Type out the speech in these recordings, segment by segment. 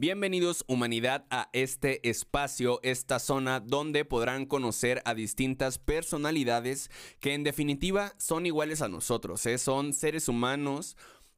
Bienvenidos humanidad a este espacio, esta zona donde podrán conocer a distintas personalidades que en definitiva son iguales a nosotros, ¿eh? son seres humanos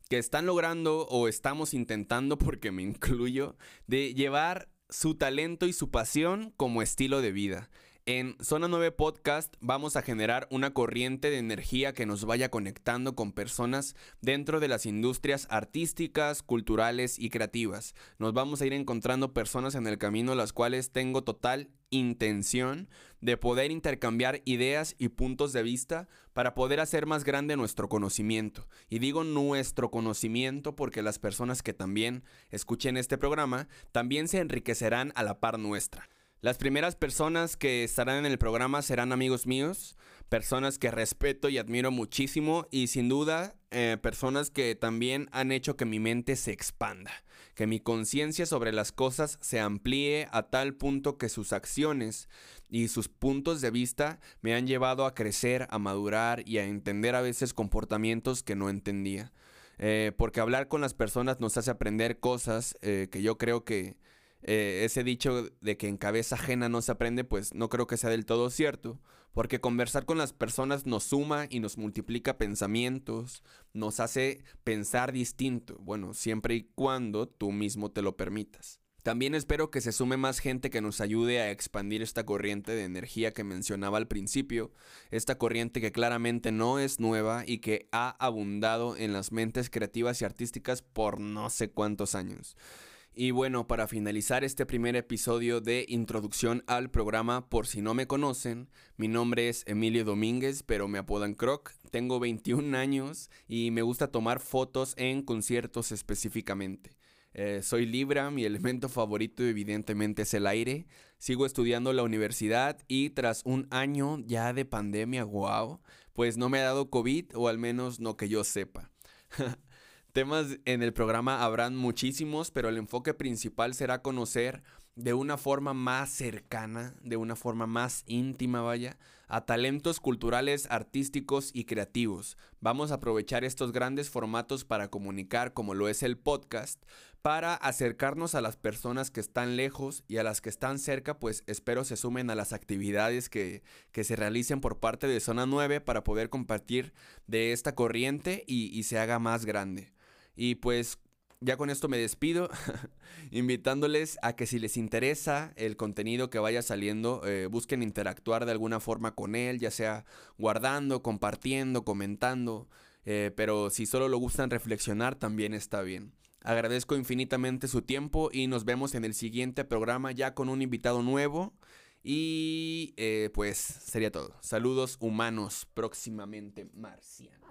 que están logrando o estamos intentando, porque me incluyo, de llevar su talento y su pasión como estilo de vida. En Zona 9 Podcast vamos a generar una corriente de energía que nos vaya conectando con personas dentro de las industrias artísticas, culturales y creativas. Nos vamos a ir encontrando personas en el camino las cuales tengo total intención de poder intercambiar ideas y puntos de vista para poder hacer más grande nuestro conocimiento. Y digo nuestro conocimiento porque las personas que también escuchen este programa también se enriquecerán a la par nuestra. Las primeras personas que estarán en el programa serán amigos míos, personas que respeto y admiro muchísimo y sin duda eh, personas que también han hecho que mi mente se expanda, que mi conciencia sobre las cosas se amplíe a tal punto que sus acciones y sus puntos de vista me han llevado a crecer, a madurar y a entender a veces comportamientos que no entendía. Eh, porque hablar con las personas nos hace aprender cosas eh, que yo creo que eh, ese dicho de que en cabeza ajena no se aprende, pues no creo que sea del todo cierto, porque conversar con las personas nos suma y nos multiplica pensamientos, nos hace pensar distinto, bueno, siempre y cuando tú mismo te lo permitas. También espero que se sume más gente que nos ayude a expandir esta corriente de energía que mencionaba al principio, esta corriente que claramente no es nueva y que ha abundado en las mentes creativas y artísticas por no sé cuántos años. Y bueno, para finalizar este primer episodio de introducción al programa, por si no me conocen, mi nombre es Emilio Domínguez, pero me apodan Croc. Tengo 21 años y me gusta tomar fotos en conciertos específicamente. Eh, soy Libra, mi elemento favorito evidentemente es el aire. Sigo estudiando la universidad y tras un año ya de pandemia, wow, pues no me ha dado COVID o al menos no que yo sepa. Temas en el programa habrán muchísimos, pero el enfoque principal será conocer de una forma más cercana, de una forma más íntima, vaya, a talentos culturales, artísticos y creativos. Vamos a aprovechar estos grandes formatos para comunicar, como lo es el podcast, para acercarnos a las personas que están lejos y a las que están cerca, pues espero se sumen a las actividades que, que se realicen por parte de Zona 9 para poder compartir de esta corriente y, y se haga más grande. Y pues ya con esto me despido, invitándoles a que si les interesa el contenido que vaya saliendo, eh, busquen interactuar de alguna forma con él, ya sea guardando, compartiendo, comentando, eh, pero si solo lo gustan reflexionar, también está bien. Agradezco infinitamente su tiempo y nos vemos en el siguiente programa ya con un invitado nuevo. Y eh, pues sería todo. Saludos humanos próximamente marcianos.